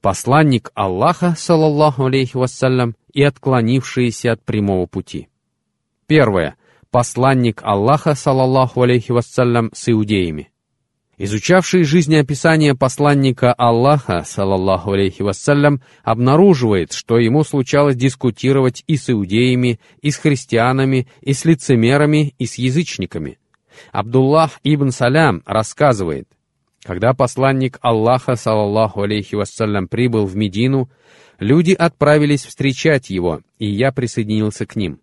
посланник Аллаха, салаллаху алейхи вассалям, и отклонившиеся от прямого пути. Первое. Посланник Аллаха, салаллаху алейхи вассалям, с иудеями. Изучавший жизнеописание посланника Аллаха, салаллаху алейхи вассалям, обнаруживает, что ему случалось дискутировать и с иудеями, и с христианами, и с лицемерами, и с язычниками. Абдуллах ибн Салям рассказывает, когда посланник Аллаха, салаллаху алейхи вассалям, прибыл в Медину, люди отправились встречать его, и я присоединился к ним.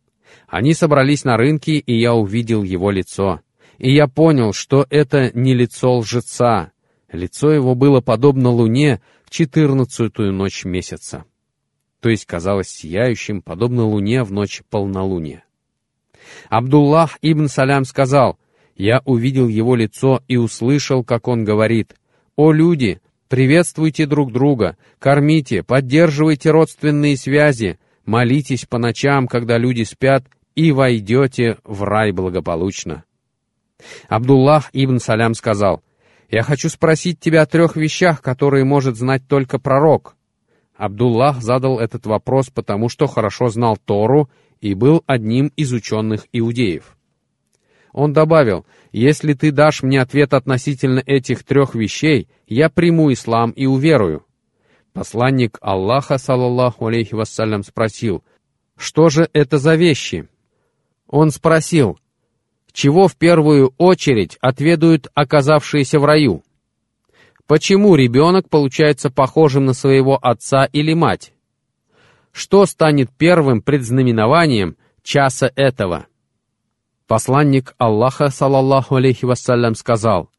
Они собрались на рынке, и я увидел его лицо и я понял, что это не лицо лжеца. Лицо его было подобно луне в четырнадцатую ночь месяца, то есть казалось сияющим, подобно луне в ночь полнолуния. Абдуллах ибн Салям сказал, «Я увидел его лицо и услышал, как он говорит, «О люди, приветствуйте друг друга, кормите, поддерживайте родственные связи, молитесь по ночам, когда люди спят, и войдете в рай благополучно». Абдуллах ибн Салям сказал, «Я хочу спросить тебя о трех вещах, которые может знать только пророк». Абдуллах задал этот вопрос, потому что хорошо знал Тору и был одним из ученых иудеев. Он добавил, «Если ты дашь мне ответ относительно этих трех вещей, я приму ислам и уверую». Посланник Аллаха, саллаллаху алейхи вассалям, спросил, «Что же это за вещи?» Он спросил, чего в первую очередь отведают оказавшиеся в раю? Почему ребенок получается похожим на своего отца или мать? Что станет первым предзнаменованием часа этого? Посланник Аллаха, салаллаху алейхи вассалям, сказал,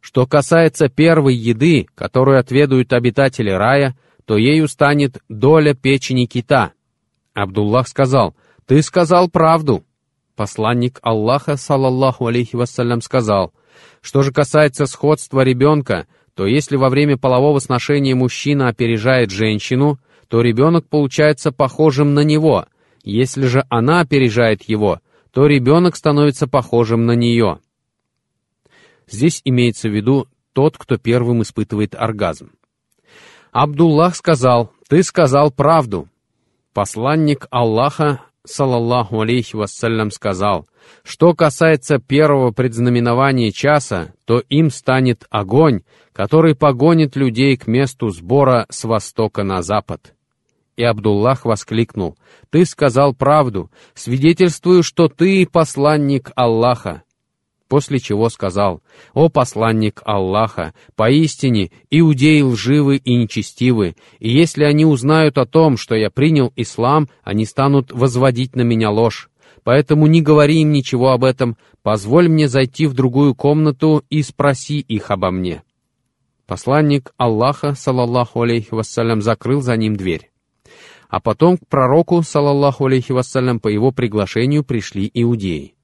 что касается первой еды, которую отведают обитатели рая, то ею станет доля печени кита. Абдуллах сказал, «Ты сказал правду». Посланник Аллаха, салаллаху алейхи вассалям, сказал, что же касается сходства ребенка, то если во время полового сношения мужчина опережает женщину, то ребенок получается похожим на него. Если же она опережает его, то ребенок становится похожим на нее. Здесь имеется в виду тот, кто первым испытывает оргазм. Абдуллах сказал, «Ты сказал правду». Посланник Аллаха, салаллаху алейхи вассалям, сказал, «Что касается первого предзнаменования часа, то им станет огонь, который погонит людей к месту сбора с востока на запад». И Абдуллах воскликнул, «Ты сказал правду, свидетельствую, что ты посланник Аллаха» после чего сказал, «О посланник Аллаха, поистине иудеи лживы и нечестивы, и если они узнают о том, что я принял ислам, они станут возводить на меня ложь. Поэтому не говори им ничего об этом, позволь мне зайти в другую комнату и спроси их обо мне». Посланник Аллаха, салаллаху алейхи вассалям, закрыл за ним дверь. А потом к пророку, салаллаху алейхи вассалям, по его приглашению пришли иудеи.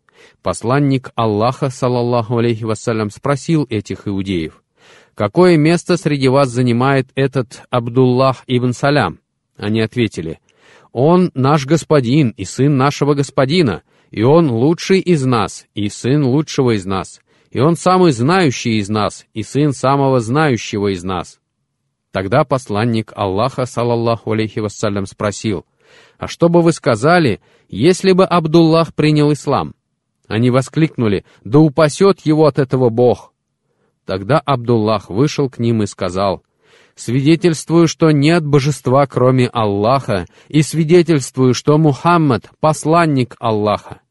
Посланник Аллаха, салаллаху алейхи вассалям, спросил этих иудеев, «Какое место среди вас занимает этот Абдуллах ибн Салям?» Они ответили, «Он наш господин и сын нашего господина, и он лучший из нас, и сын лучшего из нас, и он самый знающий из нас, и сын самого знающего из нас». Тогда посланник Аллаха, салаллаху алейхи вассалям, спросил, «А что бы вы сказали, если бы Абдуллах принял ислам?» Они воскликнули, «Да упасет его от этого Бог!» Тогда Абдуллах вышел к ним и сказал, «Свидетельствую, что нет божества, кроме Аллаха, и свидетельствую, что Мухаммад — посланник Аллаха».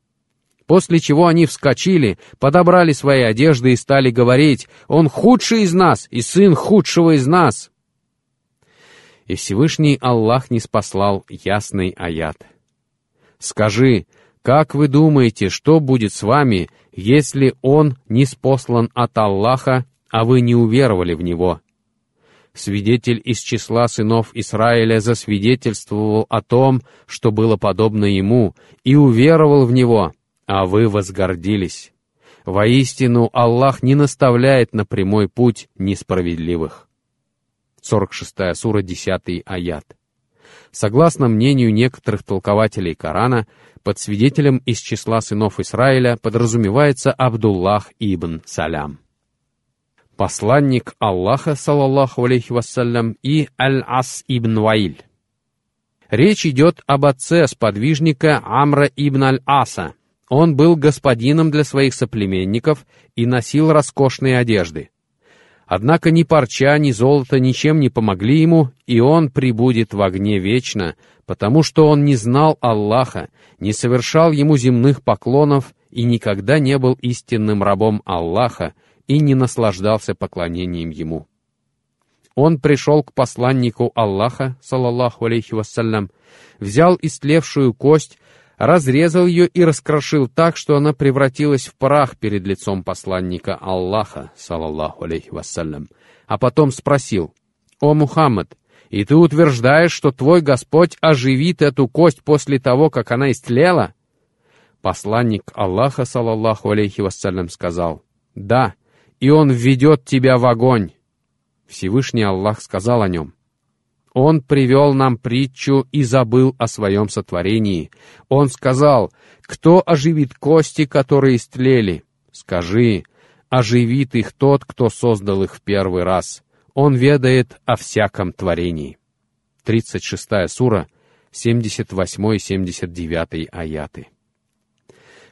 После чего они вскочили, подобрали свои одежды и стали говорить, «Он худший из нас и сын худшего из нас!» И Всевышний Аллах не спаслал ясный аят. «Скажи, как вы думаете, что будет с вами, если он не спослан от Аллаха, а вы не уверовали в него? Свидетель из числа сынов Израиля засвидетельствовал о том, что было подобно ему, и уверовал в него, а вы возгордились. Воистину, Аллах не наставляет на прямой путь несправедливых. 46 сура, 10 аят. Согласно мнению некоторых толкователей Корана, под свидетелем из числа сынов Израиля подразумевается Абдуллах ибн Салям. посланник Аллаха, салаллаху алейхи вассалям, и Аль-Ас ибн Ваиль. Речь идет об отце сподвижника Амра ибн Аль-Аса. Он был господином для своих соплеменников и носил роскошные одежды. Однако ни парча, ни золото ничем не помогли ему, и он прибудет в огне вечно, потому что он не знал Аллаха, не совершал ему земных поклонов и никогда не был истинным рабом Аллаха и не наслаждался поклонением ему. Он пришел к посланнику Аллаха, салаллаху алейхи вассалям, взял истлевшую кость, разрезал ее и раскрошил так, что она превратилась в прах перед лицом посланника Аллаха, салаллаху алейхи вассалям, а потом спросил, «О, Мухаммад, и ты утверждаешь, что твой Господь оживит эту кость после того, как она истлела?» Посланник Аллаха, салаллаху алейхи вассалям, сказал, «Да, и Он введет тебя в огонь». Всевышний Аллах сказал о нем, он привел нам притчу и забыл о своем сотворении. Он сказал, кто оживит кости, которые истлели? Скажи, оживит их тот, кто создал их в первый раз. Он ведает о всяком творении. 36 сура, 78-79 аяты.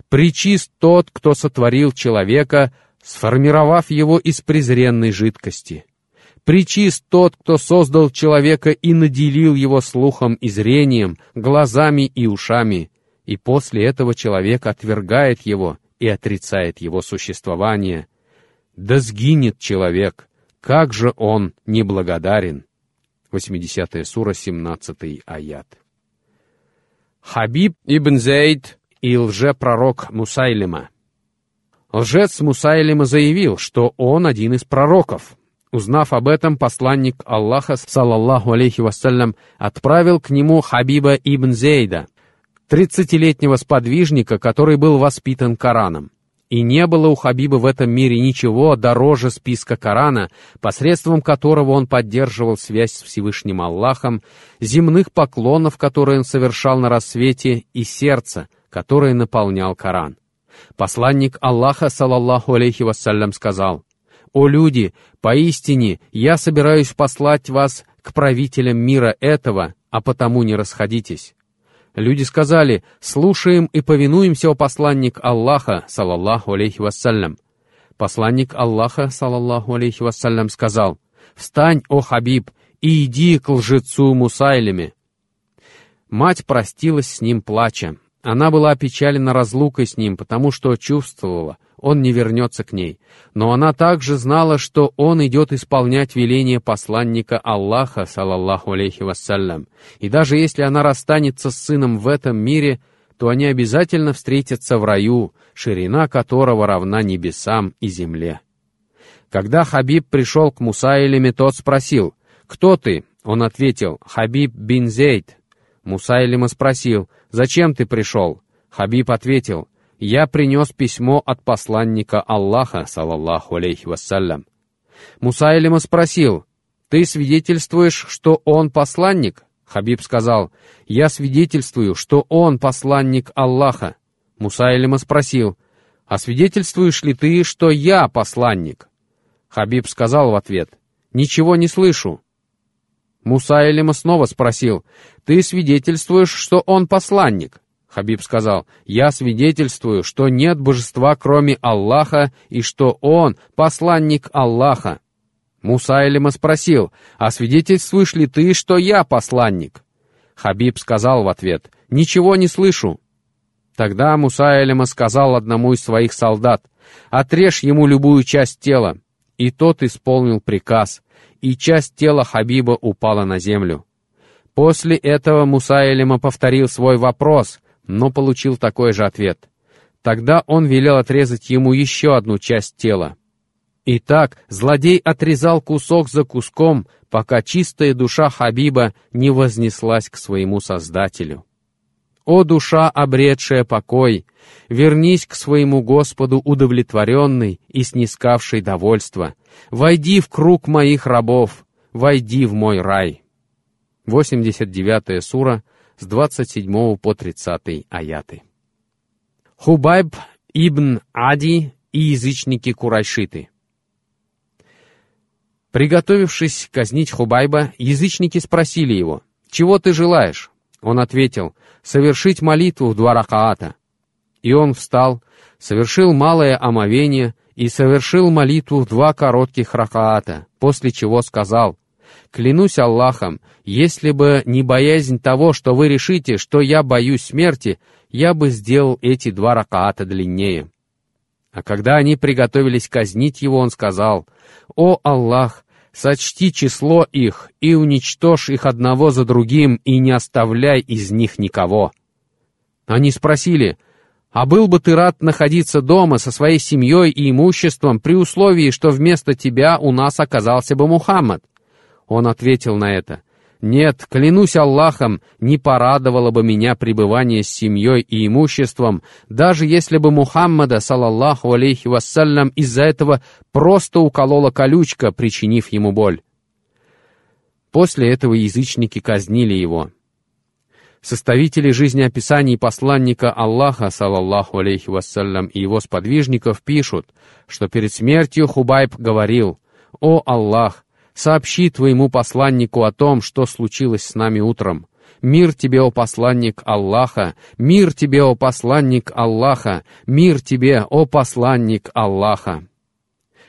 Причист тот, кто сотворил человека, сформировав его из презренной жидкости — Причист тот, кто создал человека и наделил его слухом и зрением, глазами и ушами, и после этого человек отвергает его и отрицает его существование. Да сгинет человек, как же он неблагодарен. 80 сура, 17 аят. Хабиб ибн Зейд и лжепророк Мусайлима. Лжец Мусайлима заявил, что он один из пророков, Узнав об этом, посланник Аллаха, салаллаху алейхи вассалям, отправил к нему Хабиба ибн Зейда, тридцатилетнего сподвижника, который был воспитан Кораном. И не было у Хабиба в этом мире ничего дороже списка Корана, посредством которого он поддерживал связь с Всевышним Аллахом, земных поклонов, которые он совершал на рассвете, и сердца, которое наполнял Коран. Посланник Аллаха, салаллаху алейхи вассалям, сказал — «О люди, поистине я собираюсь послать вас к правителям мира этого, а потому не расходитесь». Люди сказали, «Слушаем и повинуемся, о посланник Аллаха, салаллаху алейхи вассалям». Посланник Аллаха, салаллаху алейхи вассалям, сказал, «Встань, о Хабиб, и иди к лжецу Мусайлеме». Мать простилась с ним плача. Она была опечалена разлукой с ним, потому что чувствовала — он не вернется к ней. Но она также знала, что он идет исполнять веление посланника Аллаха, салаллаху алейхи вассалям. И даже если она расстанется с сыном в этом мире, то они обязательно встретятся в раю, ширина которого равна небесам и земле. Когда Хабиб пришел к Мусаилеме, тот спросил, «Кто ты?» Он ответил, «Хабиб бин Зейд». Мусайлима спросил, «Зачем ты пришел?» Хабиб ответил, я принес письмо от посланника Аллаха, салаллаху алейхи вассалям. Мусайлима спросил, «Ты свидетельствуешь, что он посланник?» Хабиб сказал, «Я свидетельствую, что он посланник Аллаха». Мусайлима спросил, «А свидетельствуешь ли ты, что я посланник?» Хабиб сказал в ответ, «Ничего не слышу». Мусайлима снова спросил, «Ты свидетельствуешь, что он посланник?» Хабиб сказал, «Я свидетельствую, что нет божества, кроме Аллаха, и что Он — посланник Аллаха». Мусайлима спросил, «А свидетельствуешь ли ты, что я посланник?» Хабиб сказал в ответ, «Ничего не слышу». Тогда Мусайлима сказал одному из своих солдат, «Отрежь ему любую часть тела». И тот исполнил приказ, и часть тела Хабиба упала на землю. После этого Мусайлима повторил свой вопрос — но получил такой же ответ. Тогда он велел отрезать ему еще одну часть тела. Итак, злодей отрезал кусок за куском, пока чистая душа Хабиба не вознеслась к своему Создателю. «О душа, обретшая покой, вернись к своему Господу удовлетворенный и снискавший довольство. Войди в круг моих рабов, войди в мой рай». 89 сура, с 27 по 30 аяты. Хубайб ибн Ади и язычники Курайшиты. Приготовившись казнить Хубайба, язычники спросили его, «Чего ты желаешь?» Он ответил, «Совершить молитву в два ракаата». И он встал, совершил малое омовение и совершил молитву в два коротких ракаата, после чего сказал, «Клянусь Аллахом, если бы не боязнь того, что вы решите, что я боюсь смерти, я бы сделал эти два ракаата длиннее». А когда они приготовились казнить его, он сказал, «О Аллах, сочти число их и уничтожь их одного за другим и не оставляй из них никого». Они спросили, «А был бы ты рад находиться дома со своей семьей и имуществом при условии, что вместо тебя у нас оказался бы Мухаммад?» Он ответил на это, нет, клянусь Аллахом, не порадовало бы меня пребывание с семьей и имуществом, даже если бы Мухаммада, салаллаху алейхи вассалям, из-за этого просто уколола колючка, причинив ему боль. После этого язычники казнили его. Составители жизнеописаний посланника Аллаха, салаллаху алейхи вассалям, и его сподвижников пишут, что перед смертью Хубайб говорил, «О Аллах, Сообщи твоему посланнику о том, что случилось с нами утром. Мир тебе, о посланник Аллаха! Мир тебе, о посланник Аллаха! Мир тебе, о посланник Аллаха!»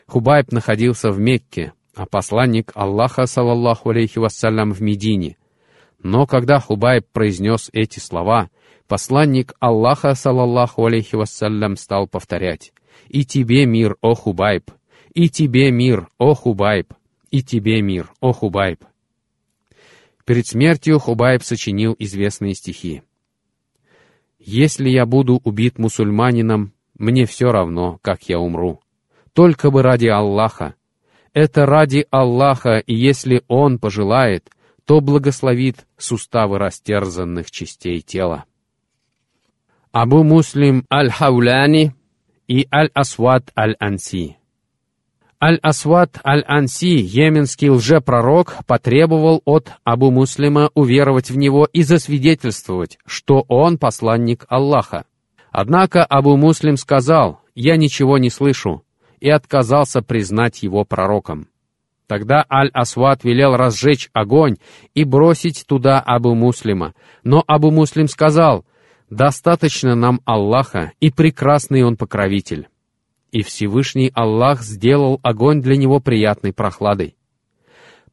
Хубайб находился в Мекке, а посланник Аллаха, салаллаху алейхи вассалям, в Медине. Но когда Хубайб произнес эти слова, посланник Аллаха, салаллаху алейхи вассалям, стал повторять «И тебе мир, о Хубайб! И тебе мир, о Хубайб!» И тебе мир, о Хубайб!» Перед смертью Хубайб сочинил известные стихи. «Если я буду убит мусульманином, мне все равно, как я умру. Только бы ради Аллаха. Это ради Аллаха, и если Он пожелает, то благословит суставы растерзанных частей тела». Абу Муслим Аль-Хауляни и Аль-Асват Аль-Анси Аль-Асват Аль-Анси, йеменский лжепророк, потребовал от Абу Муслима уверовать в него и засвидетельствовать, что он посланник Аллаха. Однако Абу Муслим сказал, «Я ничего не слышу», и отказался признать его пророком. Тогда Аль-Асват велел разжечь огонь и бросить туда Абу Муслима, но Абу Муслим сказал, «Достаточно нам Аллаха, и прекрасный он покровитель» и Всевышний Аллах сделал огонь для него приятной прохладой.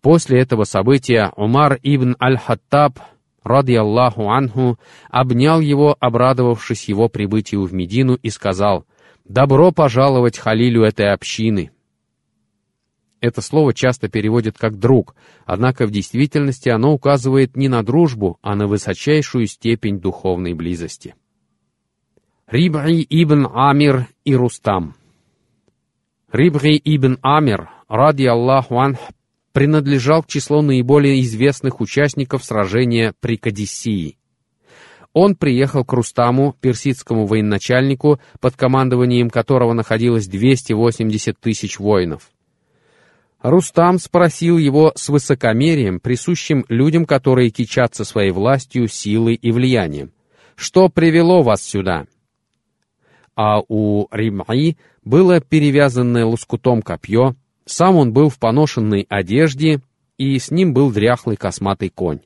После этого события Умар ибн Аль-Хаттаб, ради Аллаху анху, обнял его, обрадовавшись его прибытию в Медину, и сказал, «Добро пожаловать Халилю этой общины». Это слово часто переводят как «друг», однако в действительности оно указывает не на дружбу, а на высочайшую степень духовной близости. Риб'i ибн Амир и Рустам – Рибри ибн Амир, ради Аллаху анх, принадлежал к числу наиболее известных участников сражения при Кадиссии. Он приехал к Рустаму, персидскому военачальнику, под командованием которого находилось 280 тысяч воинов. Рустам спросил его с высокомерием, присущим людям, которые кичатся своей властью, силой и влиянием. «Что привело вас сюда?» А у Римаи было перевязанное лоскутом копье, сам он был в поношенной одежде, и с ним был дряхлый косматый конь.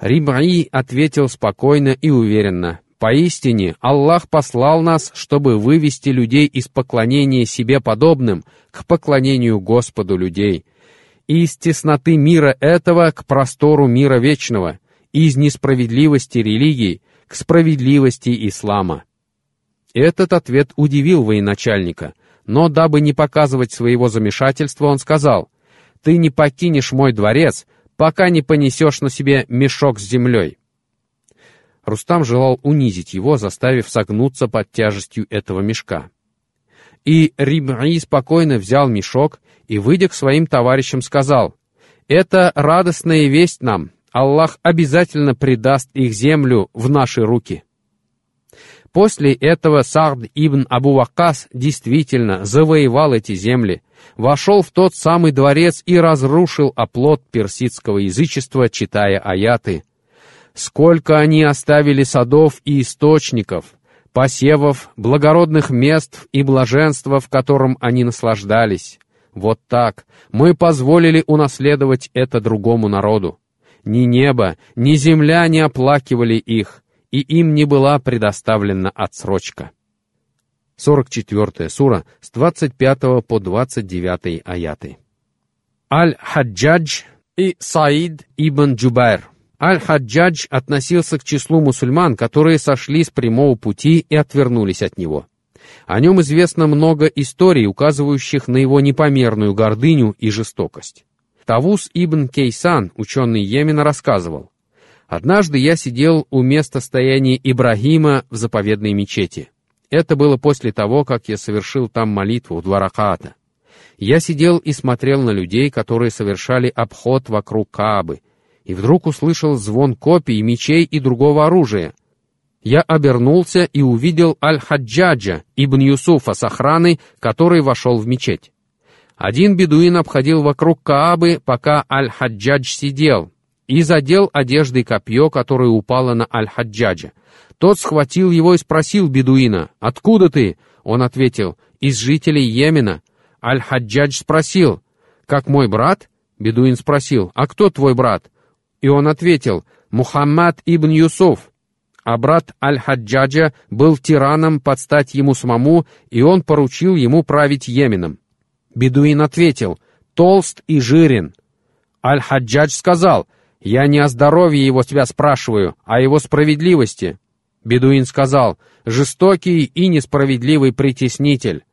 Рибаи ответил спокойно и уверенно, «Поистине, Аллах послал нас, чтобы вывести людей из поклонения себе подобным к поклонению Господу людей, и из тесноты мира этого к простору мира вечного, из несправедливости религии к справедливости ислама». Этот ответ удивил военачальника, но дабы не показывать своего замешательства, он сказал, «Ты не покинешь мой дворец, пока не понесешь на себе мешок с землей». Рустам желал унизить его, заставив согнуться под тяжестью этого мешка. И Рибри спокойно взял мешок и, выйдя к своим товарищам, сказал, «Это радостная весть нам, Аллах обязательно предаст их землю в наши руки». После этого Сард ибн Абу Вакас действительно завоевал эти земли, вошел в тот самый дворец и разрушил оплот персидского язычества, читая аяты. «Сколько они оставили садов и источников, посевов, благородных мест и блаженства, в котором они наслаждались! Вот так мы позволили унаследовать это другому народу. Ни небо, ни земля не оплакивали их, и им не была предоставлена отсрочка. 44 сура с 25 по 29 аяты. Аль-Хаджадж и Саид ибн Джубайр. Аль-Хаджадж относился к числу мусульман, которые сошли с прямого пути и отвернулись от него. О нем известно много историй, указывающих на его непомерную гордыню и жестокость. Тавус ибн Кейсан, ученый Йемена, рассказывал, «Однажды я сидел у места стояния Ибрагима в заповедной мечети. Это было после того, как я совершил там молитву два раката. Я сидел и смотрел на людей, которые совершали обход вокруг Каабы, и вдруг услышал звон копий, мечей и другого оружия. Я обернулся и увидел Аль-Хаджаджа, ибн Юсуфа с охраной, который вошел в мечеть. Один бедуин обходил вокруг Каабы, пока Аль-Хаджадж сидел, и задел одеждой копье, которое упало на Аль-Хаджаджа. Тот схватил его и спросил бедуина, «Откуда ты?» Он ответил, «Из жителей Йемена». Аль-Хаджадж спросил, «Как мой брат?» Бедуин спросил, «А кто твой брат?» И он ответил, «Мухаммад ибн Юсуф». А брат Аль-Хаджаджа был тираном под стать ему самому, и он поручил ему править Йеменом. Бедуин ответил, «Толст и жирен». Аль-Хаджадж сказал, «Я не о здоровье его тебя спрашиваю, а о его справедливости». Бедуин сказал, «Жестокий и несправедливый притеснитель».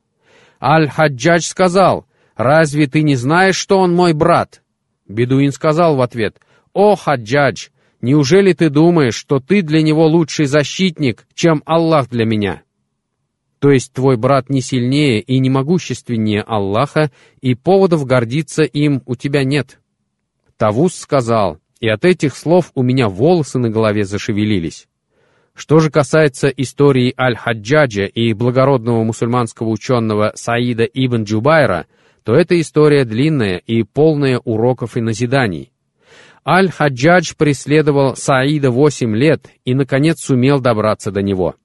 Аль-Хаджадж сказал, «Разве ты не знаешь, что он мой брат?» Бедуин сказал в ответ, «О, Хаджадж, неужели ты думаешь, что ты для него лучший защитник, чем Аллах для меня?» То есть твой брат не сильнее и не могущественнее Аллаха, и поводов гордиться им у тебя нет. Тавус сказал, и от этих слов у меня волосы на голове зашевелились. Что же касается истории Аль-Хаджаджа и благородного мусульманского ученого Саида ибн Джубайра, то эта история длинная и полная уроков и назиданий. Аль-Хаджадж преследовал Саида восемь лет и, наконец, сумел добраться до него.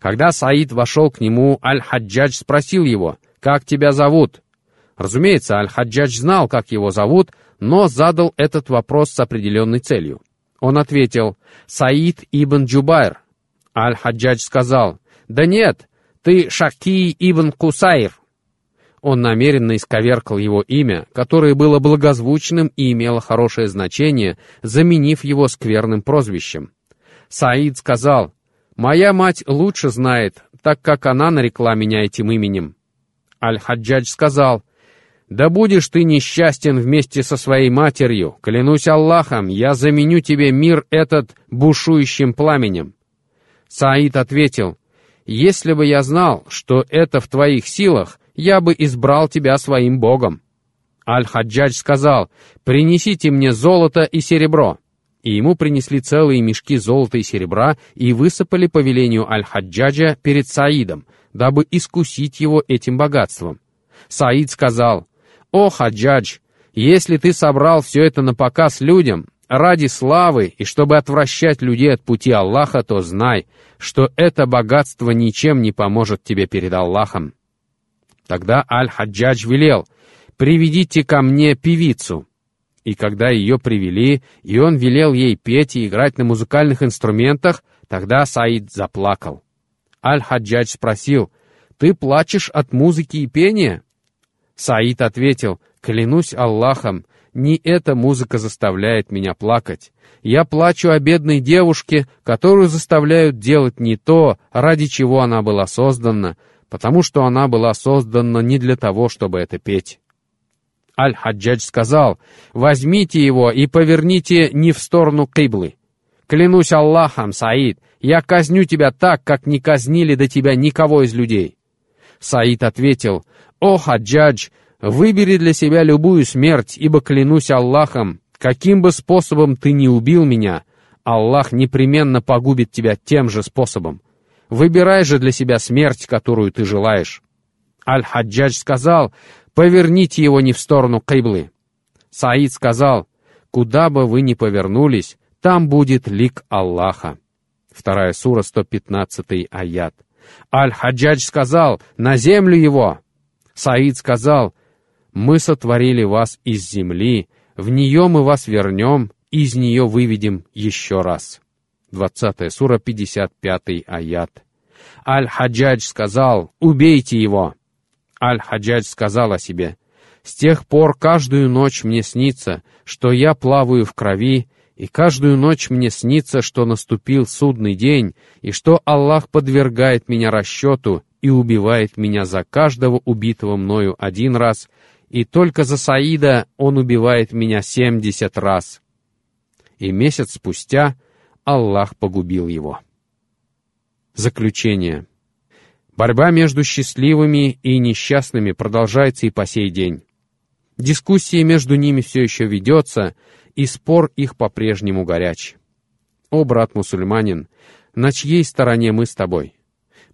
Когда Саид вошел к нему, Аль-Хаджадж спросил его, «Как тебя зовут?» Разумеется, Аль-Хаджадж знал, как его зовут, но задал этот вопрос с определенной целью. Он ответил, «Саид ибн Джубайр». Аль-Хаджадж сказал, «Да нет, ты Шаки ибн Кусайр». Он намеренно исковеркал его имя, которое было благозвучным и имело хорошее значение, заменив его скверным прозвищем. Саид сказал, «Моя мать лучше знает, так как она нарекла меня этим именем». Аль-Хаджадж сказал, да будешь ты несчастен вместе со своей матерью. Клянусь Аллахом, я заменю тебе мир этот бушующим пламенем. Саид ответил, если бы я знал, что это в твоих силах, я бы избрал тебя своим богом. Аль-Хаджадж сказал, принесите мне золото и серебро. И ему принесли целые мешки золота и серебра и высыпали по велению Аль-Хаджаджа перед Саидом, дабы искусить его этим богатством. Саид сказал, «О, Хаджадж, если ты собрал все это на показ людям, ради славы и чтобы отвращать людей от пути Аллаха, то знай, что это богатство ничем не поможет тебе перед Аллахом». Тогда Аль-Хаджадж велел, «Приведите ко мне певицу». И когда ее привели, и он велел ей петь и играть на музыкальных инструментах, тогда Саид заплакал. Аль-Хаджадж спросил, «Ты плачешь от музыки и пения?» Саид ответил, «Клянусь Аллахом, не эта музыка заставляет меня плакать. Я плачу о бедной девушке, которую заставляют делать не то, ради чего она была создана, потому что она была создана не для того, чтобы это петь». Аль-Хаджадж сказал, «Возьмите его и поверните не в сторону Киблы. Клянусь Аллахом, Саид, я казню тебя так, как не казнили до тебя никого из людей». Саид ответил, «О, Хаджадж, выбери для себя любую смерть, ибо клянусь Аллахом, каким бы способом ты ни убил меня, Аллах непременно погубит тебя тем же способом. Выбирай же для себя смерть, которую ты желаешь». Аль-Хаджадж сказал, «Поверните его не в сторону Кайблы». Саид сказал, «Куда бы вы ни повернулись, там будет лик Аллаха». Вторая сура, 115 аят. Аль-Хаджадж сказал, «На землю его!» Саид сказал, Мы сотворили вас из земли, в нее мы вас вернем, из нее выведем еще раз. 20 сура, 55 аят. Аль-Хаджадж сказал, «Убейте его!» Аль-Хаджадж сказал о себе, «С тех пор каждую ночь мне снится, что я плаваю в крови, и каждую ночь мне снится, что наступил судный день, и что Аллах подвергает меня расчету и убивает меня за каждого убитого мною один раз, и только за Саида он убивает меня семьдесят раз». И месяц спустя Аллах погубил его. Заключение. Борьба между счастливыми и несчастными продолжается и по сей день. Дискуссия между ними все еще ведется, и спор их по-прежнему горяч. О, брат-мусульманин, на чьей стороне мы с тобой?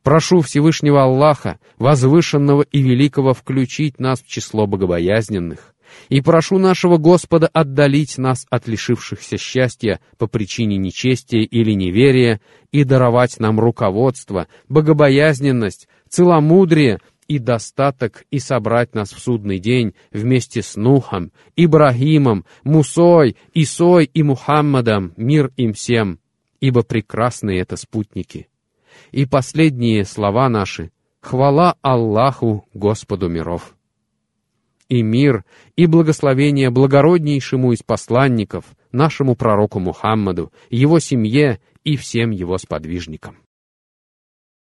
Прошу Всевышнего Аллаха, возвышенного и великого, включить нас в число богобоязненных, и прошу нашего Господа отдалить нас от лишившихся счастья по причине нечестия или неверия и даровать нам руководство, богобоязненность, целомудрие и достаток и собрать нас в судный день вместе с Нухом, Ибрагимом, Мусой, Исой и Мухаммадом, мир им всем, ибо прекрасные это спутники. И последние слова наши — хвала Аллаху, Господу миров и мир, и благословение благороднейшему из посланников, нашему пророку Мухаммаду, его семье и всем его сподвижникам.